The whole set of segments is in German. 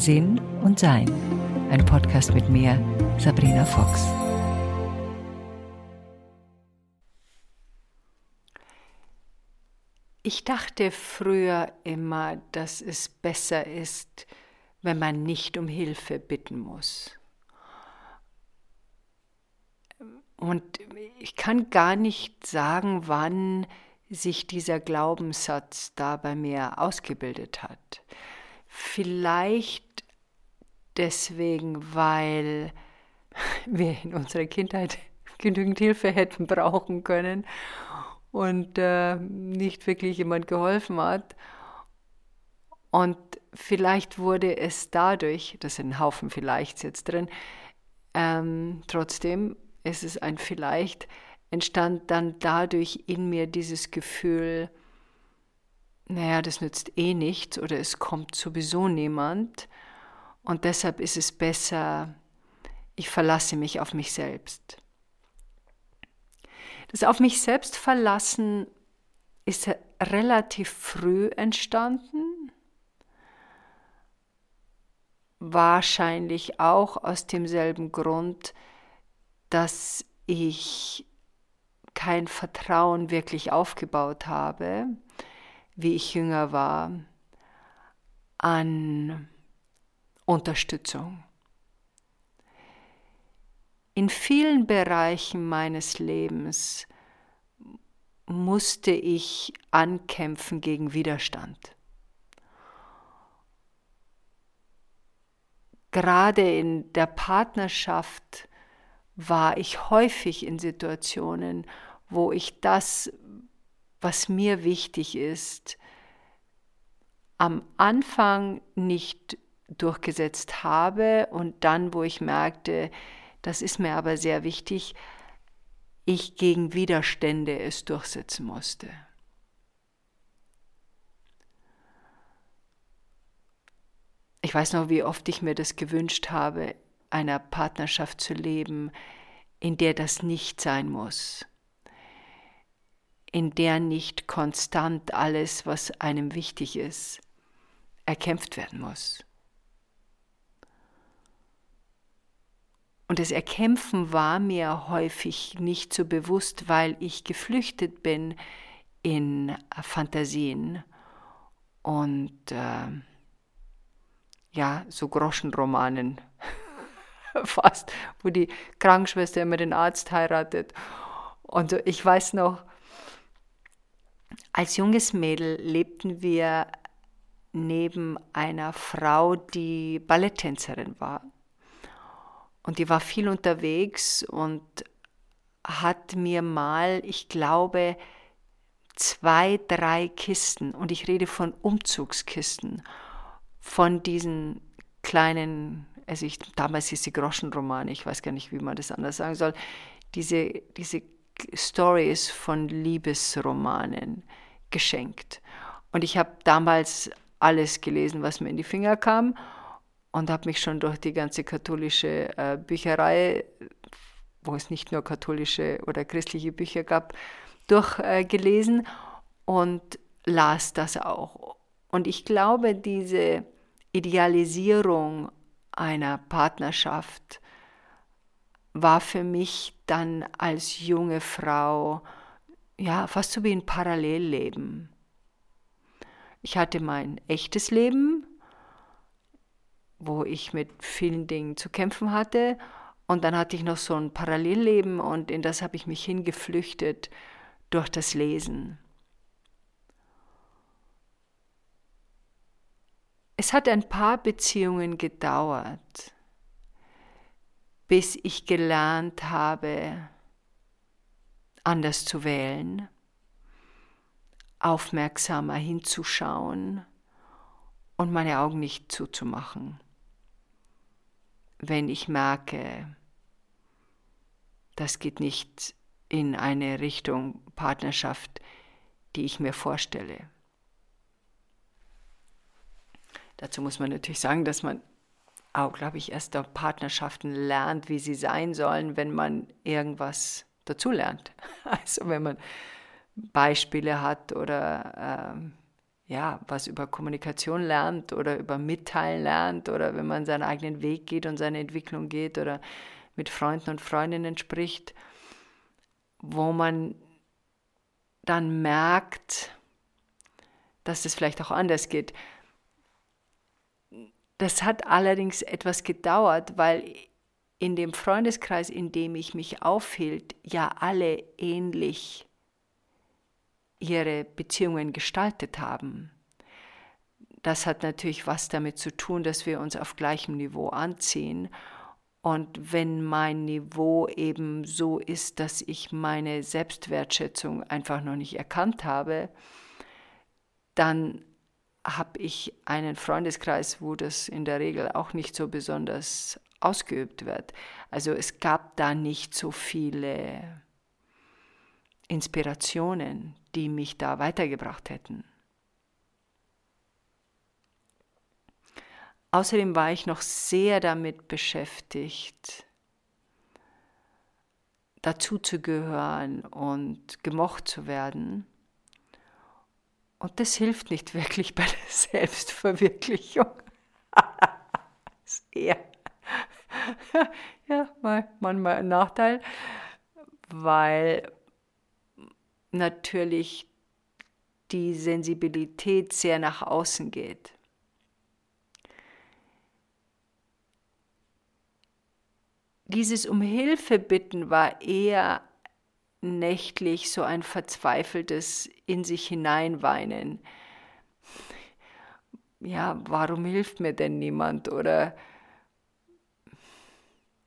Sinn und Sein. Ein Podcast mit mir, Sabrina Fox. Ich dachte früher immer, dass es besser ist, wenn man nicht um Hilfe bitten muss. Und ich kann gar nicht sagen, wann sich dieser Glaubenssatz da bei mir ausgebildet hat. Vielleicht deswegen, weil wir in unserer Kindheit genügend Hilfe hätten brauchen können und äh, nicht wirklich jemand geholfen hat. Und vielleicht wurde es dadurch, das sind ein Haufen vielleicht jetzt drin, ähm, trotzdem ist es ein vielleicht, entstand dann dadurch in mir dieses Gefühl, naja, das nützt eh nichts oder es kommt sowieso niemand und deshalb ist es besser, ich verlasse mich auf mich selbst. Das auf mich selbst verlassen ist relativ früh entstanden. Wahrscheinlich auch aus demselben Grund, dass ich kein Vertrauen wirklich aufgebaut habe, wie ich jünger war, an Unterstützung. In vielen Bereichen meines Lebens musste ich ankämpfen gegen Widerstand. Gerade in der Partnerschaft war ich häufig in Situationen, wo ich das, was mir wichtig ist, am Anfang nicht durchgesetzt habe und dann, wo ich merkte, das ist mir aber sehr wichtig, ich gegen Widerstände es durchsetzen musste. Ich weiß noch, wie oft ich mir das gewünscht habe, einer Partnerschaft zu leben, in der das nicht sein muss, in der nicht konstant alles, was einem wichtig ist, erkämpft werden muss. Und das Erkämpfen war mir häufig nicht so bewusst, weil ich geflüchtet bin in Fantasien und äh, ja, so Groschenromanen fast, wo die Krankenschwester immer den Arzt heiratet. Und ich weiß noch, als junges Mädel lebten wir neben einer Frau, die Balletttänzerin war. Und die war viel unterwegs und hat mir mal, ich glaube, zwei, drei Kisten, und ich rede von Umzugskisten, von diesen kleinen, also ich, damals hieß sie Groschenroman, ich weiß gar nicht, wie man das anders sagen soll, diese, diese Stories von Liebesromanen geschenkt. Und ich habe damals alles gelesen, was mir in die Finger kam und habe mich schon durch die ganze katholische äh, Bücherei, wo es nicht nur katholische oder christliche Bücher gab, durchgelesen äh, und las das auch. Und ich glaube, diese Idealisierung einer Partnerschaft war für mich dann als junge Frau ja fast so wie ein Parallelleben. Ich hatte mein echtes Leben, wo ich mit vielen Dingen zu kämpfen hatte. Und dann hatte ich noch so ein Parallelleben und in das habe ich mich hingeflüchtet durch das Lesen. Es hat ein paar Beziehungen gedauert, bis ich gelernt habe, anders zu wählen, aufmerksamer hinzuschauen und meine Augen nicht zuzumachen wenn ich merke, das geht nicht in eine Richtung Partnerschaft, die ich mir vorstelle. Dazu muss man natürlich sagen, dass man auch, glaube ich, erst auf Partnerschaften lernt, wie sie sein sollen, wenn man irgendwas dazu lernt. Also wenn man Beispiele hat oder ähm, ja, was über Kommunikation lernt oder über Mitteilen lernt oder wenn man seinen eigenen Weg geht und seine Entwicklung geht oder mit Freunden und Freundinnen spricht, wo man dann merkt, dass es vielleicht auch anders geht. Das hat allerdings etwas gedauert, weil in dem Freundeskreis, in dem ich mich aufhielt, ja alle ähnlich ihre Beziehungen gestaltet haben. Das hat natürlich was damit zu tun, dass wir uns auf gleichem Niveau anziehen. Und wenn mein Niveau eben so ist, dass ich meine Selbstwertschätzung einfach noch nicht erkannt habe, dann habe ich einen Freundeskreis, wo das in der Regel auch nicht so besonders ausgeübt wird. Also es gab da nicht so viele Inspirationen, die mich da weitergebracht hätten. Außerdem war ich noch sehr damit beschäftigt, dazuzugehören und gemocht zu werden. Und das hilft nicht wirklich bei der Selbstverwirklichung. sehr. ja, manchmal ein Nachteil, weil natürlich die Sensibilität sehr nach außen geht. Dieses um Hilfe bitten war eher nächtlich so ein verzweifeltes in sich hineinweinen. Ja, warum hilft mir denn niemand? Oder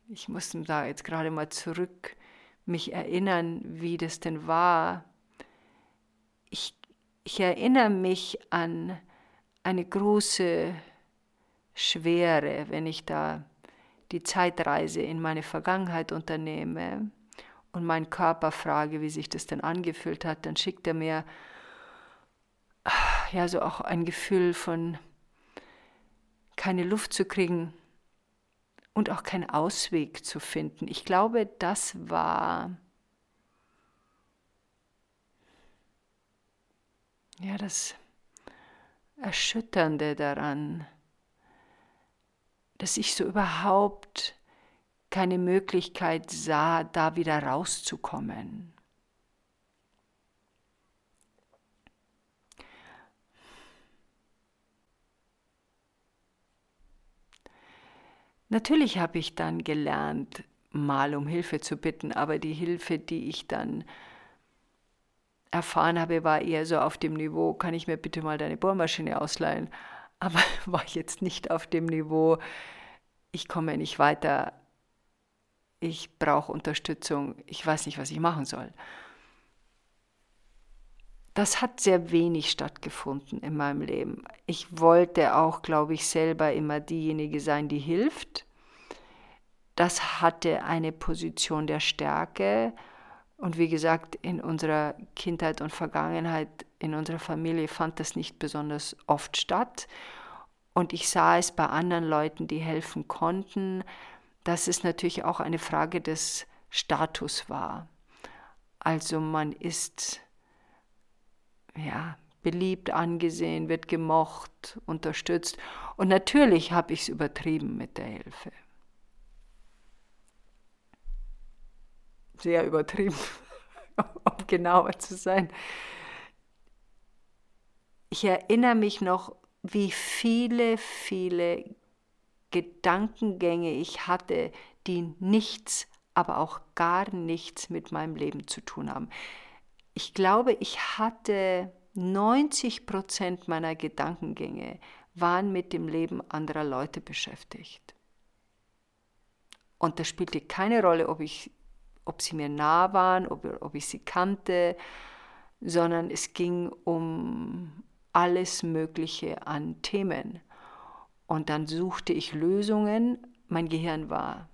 ich muss da jetzt gerade mal zurück mich erinnern, wie das denn war ich, ich erinnere mich an eine große Schwere, wenn ich da die Zeitreise in meine Vergangenheit unternehme und meinen Körper frage, wie sich das denn angefühlt hat, dann schickt er mir ja so auch ein Gefühl von keine Luft zu kriegen und auch keinen Ausweg zu finden. Ich glaube, das war ja, das Erschütternde daran, dass ich so überhaupt keine Möglichkeit sah, da wieder rauszukommen. Natürlich habe ich dann gelernt, mal um Hilfe zu bitten, aber die Hilfe, die ich dann erfahren habe, war eher so auf dem Niveau, kann ich mir bitte mal deine Bohrmaschine ausleihen? Aber war jetzt nicht auf dem Niveau, ich komme nicht weiter, ich brauche Unterstützung, ich weiß nicht, was ich machen soll. Das hat sehr wenig stattgefunden in meinem Leben. Ich wollte auch, glaube ich, selber immer diejenige sein, die hilft. Das hatte eine Position der Stärke und wie gesagt, in unserer Kindheit und Vergangenheit, in unserer Familie fand das nicht besonders oft statt. Und ich sah es bei anderen Leuten, die helfen konnten, dass es natürlich auch eine Frage des Status war. Also man ist ja beliebt angesehen, wird gemocht, unterstützt. Und natürlich habe ich es übertrieben mit der Hilfe. sehr übertrieben, um genauer zu sein. Ich erinnere mich noch, wie viele, viele Gedankengänge ich hatte, die nichts, aber auch gar nichts mit meinem Leben zu tun haben. Ich glaube, ich hatte 90 Prozent meiner Gedankengänge waren mit dem Leben anderer Leute beschäftigt. Und das spielte keine Rolle, ob ich ob sie mir nah waren, ob, ob ich sie kannte, sondern es ging um alles Mögliche an Themen. Und dann suchte ich Lösungen. Mein Gehirn war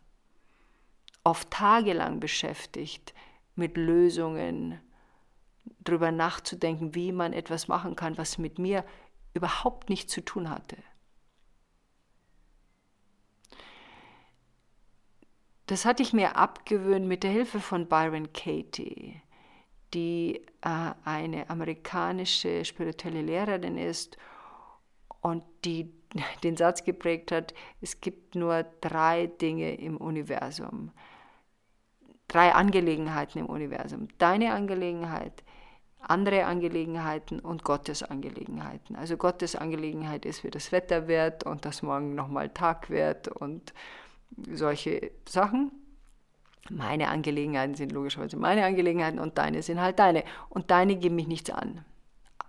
oft tagelang beschäftigt mit Lösungen, darüber nachzudenken, wie man etwas machen kann, was mit mir überhaupt nichts zu tun hatte. Das hatte ich mir abgewöhnt mit der Hilfe von Byron Katie, die äh, eine amerikanische spirituelle Lehrerin ist und die den Satz geprägt hat, es gibt nur drei Dinge im Universum, drei Angelegenheiten im Universum. Deine Angelegenheit, andere Angelegenheiten und Gottes Angelegenheiten. Also Gottes Angelegenheit ist, wie das Wetter wird und dass morgen nochmal Tag wird und solche Sachen. Meine Angelegenheiten sind logischerweise meine Angelegenheiten und deine sind halt deine. Und deine geben mich nichts an.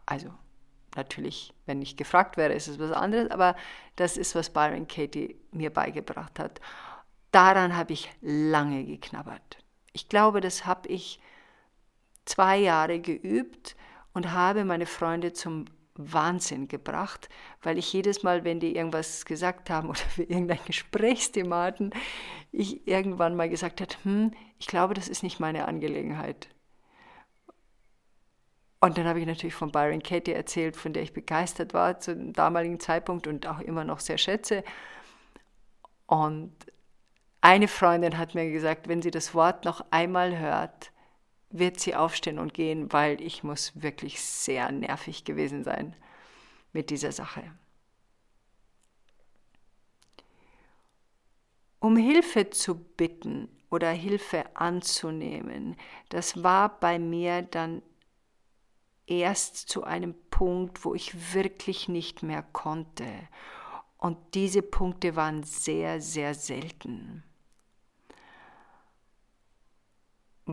Also natürlich, wenn ich gefragt wäre, ist es was anderes, aber das ist, was Byron Katie mir beigebracht hat. Daran habe ich lange geknabbert. Ich glaube, das habe ich zwei Jahre geübt und habe meine Freunde zum Wahnsinn gebracht, weil ich jedes Mal, wenn die irgendwas gesagt haben oder für irgendein Gesprächsthema hatten, ich irgendwann mal gesagt habe, hm, ich glaube, das ist nicht meine Angelegenheit. Und dann habe ich natürlich von Byron Katie erzählt, von der ich begeistert war zu dem damaligen Zeitpunkt und auch immer noch sehr schätze. Und eine Freundin hat mir gesagt, wenn sie das Wort noch einmal hört, wird sie aufstehen und gehen, weil ich muss wirklich sehr nervig gewesen sein mit dieser Sache. Um Hilfe zu bitten oder Hilfe anzunehmen, das war bei mir dann erst zu einem Punkt, wo ich wirklich nicht mehr konnte. Und diese Punkte waren sehr, sehr selten.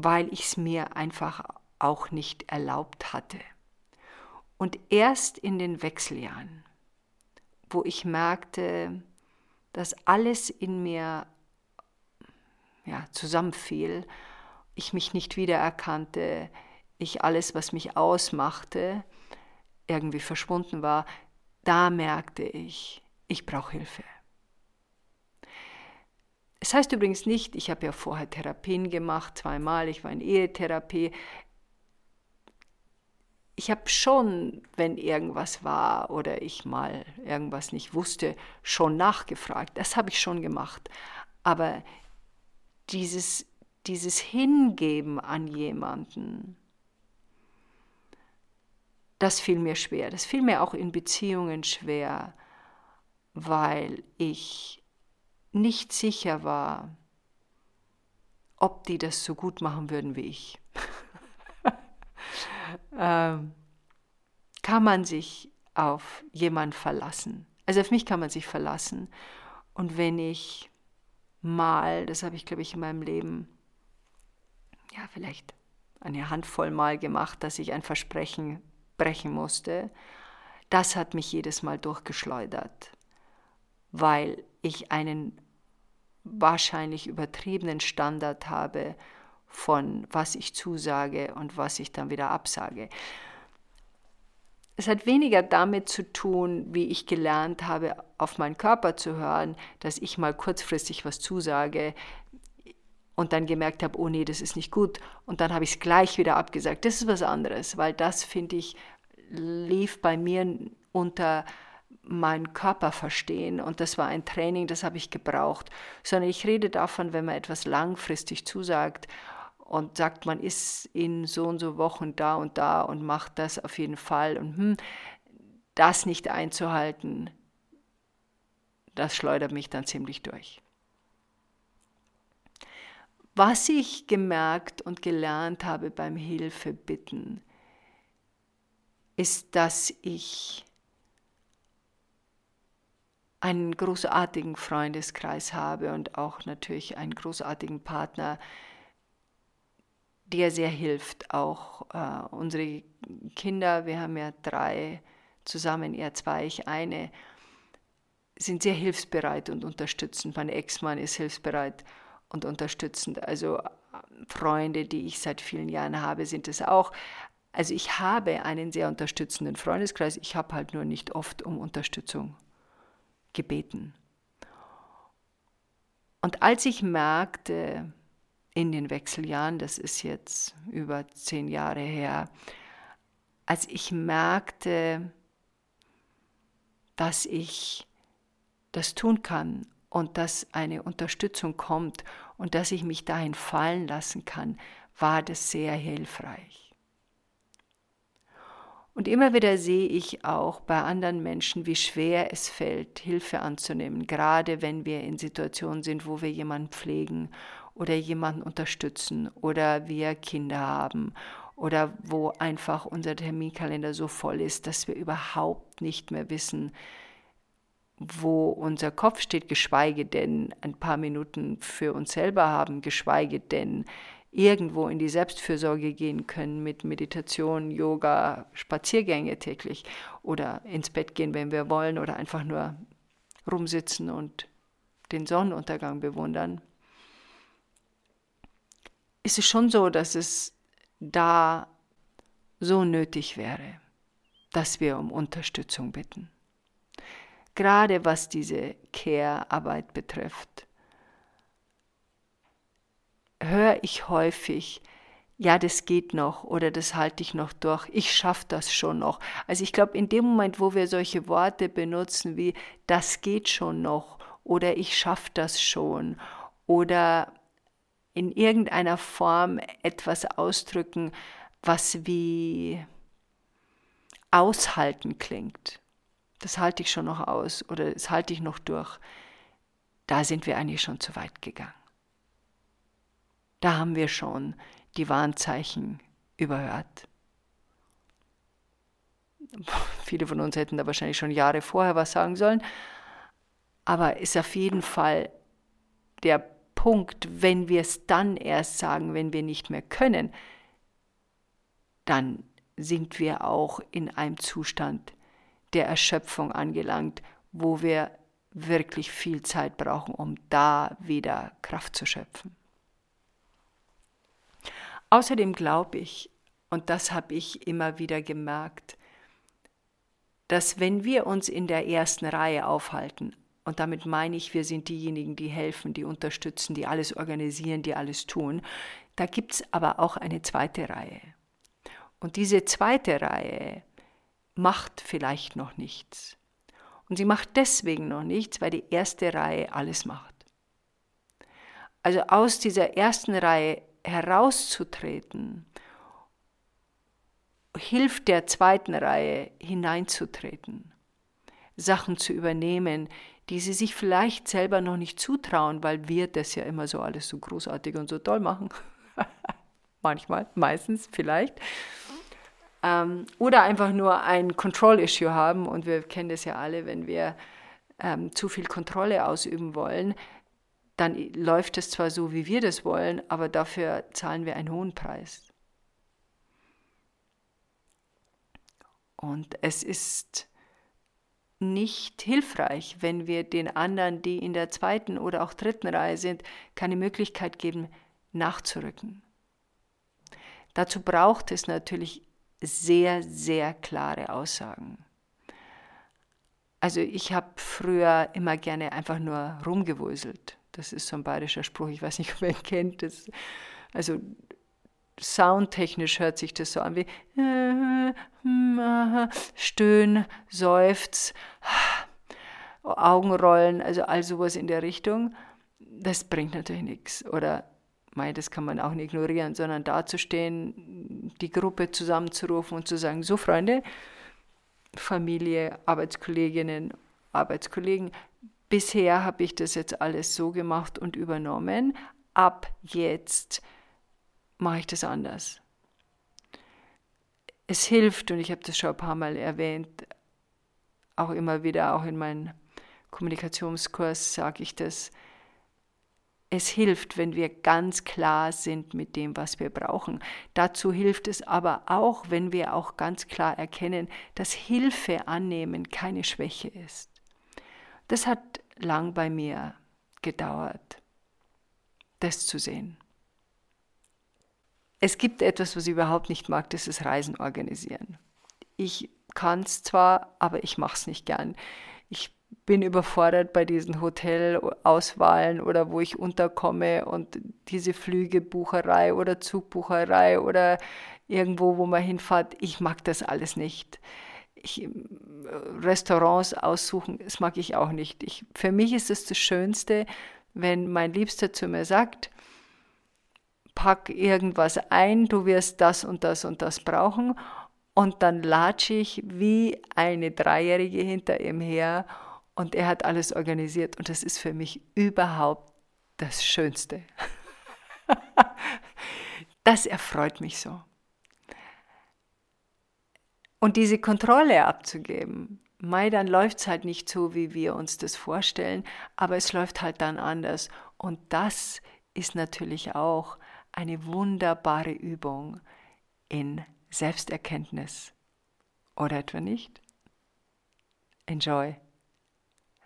weil ich es mir einfach auch nicht erlaubt hatte. Und erst in den Wechseljahren, wo ich merkte, dass alles in mir ja, zusammenfiel, ich mich nicht wiedererkannte, ich alles, was mich ausmachte, irgendwie verschwunden war, da merkte ich, ich brauche Hilfe. Es heißt übrigens nicht, ich habe ja vorher Therapien gemacht, zweimal, ich war in Ehetherapie. Ich habe schon, wenn irgendwas war oder ich mal irgendwas nicht wusste, schon nachgefragt. Das habe ich schon gemacht. Aber dieses, dieses Hingeben an jemanden, das fiel mir schwer. Das fiel mir auch in Beziehungen schwer, weil ich nicht sicher war, ob die das so gut machen würden wie ich. ähm, kann man sich auf jemanden verlassen? Also auf mich kann man sich verlassen. Und wenn ich mal, das habe ich glaube ich in meinem Leben, ja vielleicht eine Handvoll Mal gemacht, dass ich ein Versprechen brechen musste, das hat mich jedes Mal durchgeschleudert, weil ich einen wahrscheinlich übertriebenen Standard habe von was ich zusage und was ich dann wieder absage. Es hat weniger damit zu tun, wie ich gelernt habe, auf meinen Körper zu hören, dass ich mal kurzfristig was zusage und dann gemerkt habe, oh nee, das ist nicht gut. Und dann habe ich es gleich wieder abgesagt. Das ist was anderes, weil das, finde ich, lief bei mir unter meinen Körper verstehen und das war ein Training, das habe ich gebraucht, sondern ich rede davon, wenn man etwas langfristig zusagt und sagt, man ist in so und so Wochen da und da und macht das auf jeden Fall und hm, das nicht einzuhalten, das schleudert mich dann ziemlich durch. Was ich gemerkt und gelernt habe beim Hilfebitten, ist, dass ich einen großartigen Freundeskreis habe und auch natürlich einen großartigen Partner, der sehr hilft. Auch äh, unsere Kinder, wir haben ja drei zusammen, er zwei, ich eine, sind sehr hilfsbereit und unterstützend. Mein Ex-Mann ist hilfsbereit und unterstützend. Also Freunde, die ich seit vielen Jahren habe, sind es auch. Also ich habe einen sehr unterstützenden Freundeskreis. Ich habe halt nur nicht oft um Unterstützung gebeten. Und als ich merkte, in den Wechseljahren, das ist jetzt über zehn Jahre her, als ich merkte, dass ich das tun kann und dass eine Unterstützung kommt und dass ich mich dahin fallen lassen kann, war das sehr hilfreich. Und immer wieder sehe ich auch bei anderen Menschen, wie schwer es fällt, Hilfe anzunehmen, gerade wenn wir in Situationen sind, wo wir jemanden pflegen oder jemanden unterstützen oder wir Kinder haben oder wo einfach unser Terminkalender so voll ist, dass wir überhaupt nicht mehr wissen, wo unser Kopf steht, geschweige denn ein paar Minuten für uns selber haben, geschweige denn irgendwo in die Selbstfürsorge gehen können mit Meditation, Yoga, Spaziergänge täglich oder ins Bett gehen, wenn wir wollen oder einfach nur rumsitzen und den Sonnenuntergang bewundern, ist es schon so, dass es da so nötig wäre, dass wir um Unterstützung bitten. Gerade was diese Care-Arbeit betrifft, höre ich häufig, ja, das geht noch oder das halte ich noch durch, ich schaffe das schon noch. Also ich glaube, in dem Moment, wo wir solche Worte benutzen wie das geht schon noch oder ich schaffe das schon oder in irgendeiner Form etwas ausdrücken, was wie aushalten klingt. Das halte ich schon noch aus oder das halte ich noch durch. Da sind wir eigentlich schon zu weit gegangen. Da haben wir schon die Warnzeichen überhört. Viele von uns hätten da wahrscheinlich schon Jahre vorher was sagen sollen, aber ist auf jeden Fall der Punkt, wenn wir es dann erst sagen, wenn wir nicht mehr können, dann sind wir auch in einem Zustand der Erschöpfung angelangt, wo wir wirklich viel Zeit brauchen, um da wieder Kraft zu schöpfen. Außerdem glaube ich, und das habe ich immer wieder gemerkt, dass wenn wir uns in der ersten Reihe aufhalten, und damit meine ich, wir sind diejenigen, die helfen, die unterstützen, die alles organisieren, die alles tun. Da gibt es aber auch eine zweite Reihe. Und diese zweite Reihe macht vielleicht noch nichts. Und sie macht deswegen noch nichts, weil die erste Reihe alles macht. Also aus dieser ersten Reihe herauszutreten, hilft der zweiten Reihe hineinzutreten, Sachen zu übernehmen, die sie sich vielleicht selber noch nicht zutrauen, weil wir das ja immer so alles so großartig und so toll machen. Manchmal, meistens vielleicht. Ähm, oder einfach nur ein Control-Issue haben und wir kennen das ja alle, wenn wir ähm, zu viel Kontrolle ausüben wollen, dann läuft es zwar so, wie wir das wollen, aber dafür zahlen wir einen hohen Preis. Und es ist nicht hilfreich, wenn wir den anderen, die in der zweiten oder auch dritten Reihe sind, keine Möglichkeit geben, nachzurücken. Dazu braucht es natürlich sehr, sehr klare Aussagen. Also ich habe früher immer gerne einfach nur rumgewuselt. Das ist so ein bayerischer Spruch, ich weiß nicht, ob ihr ihn kennt. Das, also soundtechnisch hört sich das so an wie Stöhn, Seufz, Augenrollen, also all sowas in der Richtung. Das bringt natürlich nichts. Oder mei, das kann man auch nicht ignorieren, sondern dazustehen, die Gruppe zusammenzurufen und zu sagen, so Freunde, Familie, Arbeitskolleginnen, Arbeitskollegen, bisher habe ich das jetzt alles so gemacht und übernommen. Ab jetzt mache ich das anders. Es hilft, und ich habe das schon ein paar Mal erwähnt, auch immer wieder, auch in meinem Kommunikationskurs sage ich das, es hilft, wenn wir ganz klar sind mit dem, was wir brauchen. Dazu hilft es aber auch, wenn wir auch ganz klar erkennen, dass Hilfe annehmen keine Schwäche ist. Das hat lang bei mir gedauert, das zu sehen. Es gibt etwas, was ich überhaupt nicht mag, das ist Reisen organisieren. Ich kann es zwar, aber ich mache es nicht gern. Bin überfordert bei diesen Hotelauswahlen oder wo ich unterkomme und diese Flügebucherei oder Zugbucherei oder irgendwo, wo man hinfährt. Ich mag das alles nicht. Ich, Restaurants aussuchen, das mag ich auch nicht. Ich, für mich ist es das Schönste, wenn mein Liebster zu mir sagt, pack irgendwas ein, du wirst das und das und das brauchen und dann latsche ich wie eine Dreijährige hinter ihm her und er hat alles organisiert und das ist für mich überhaupt das Schönste. das erfreut mich so. Und diese Kontrolle abzugeben, Mai, dann läuft es halt nicht so, wie wir uns das vorstellen, aber es läuft halt dann anders. Und das ist natürlich auch eine wunderbare Übung in Selbsterkenntnis. Oder etwa nicht? Enjoy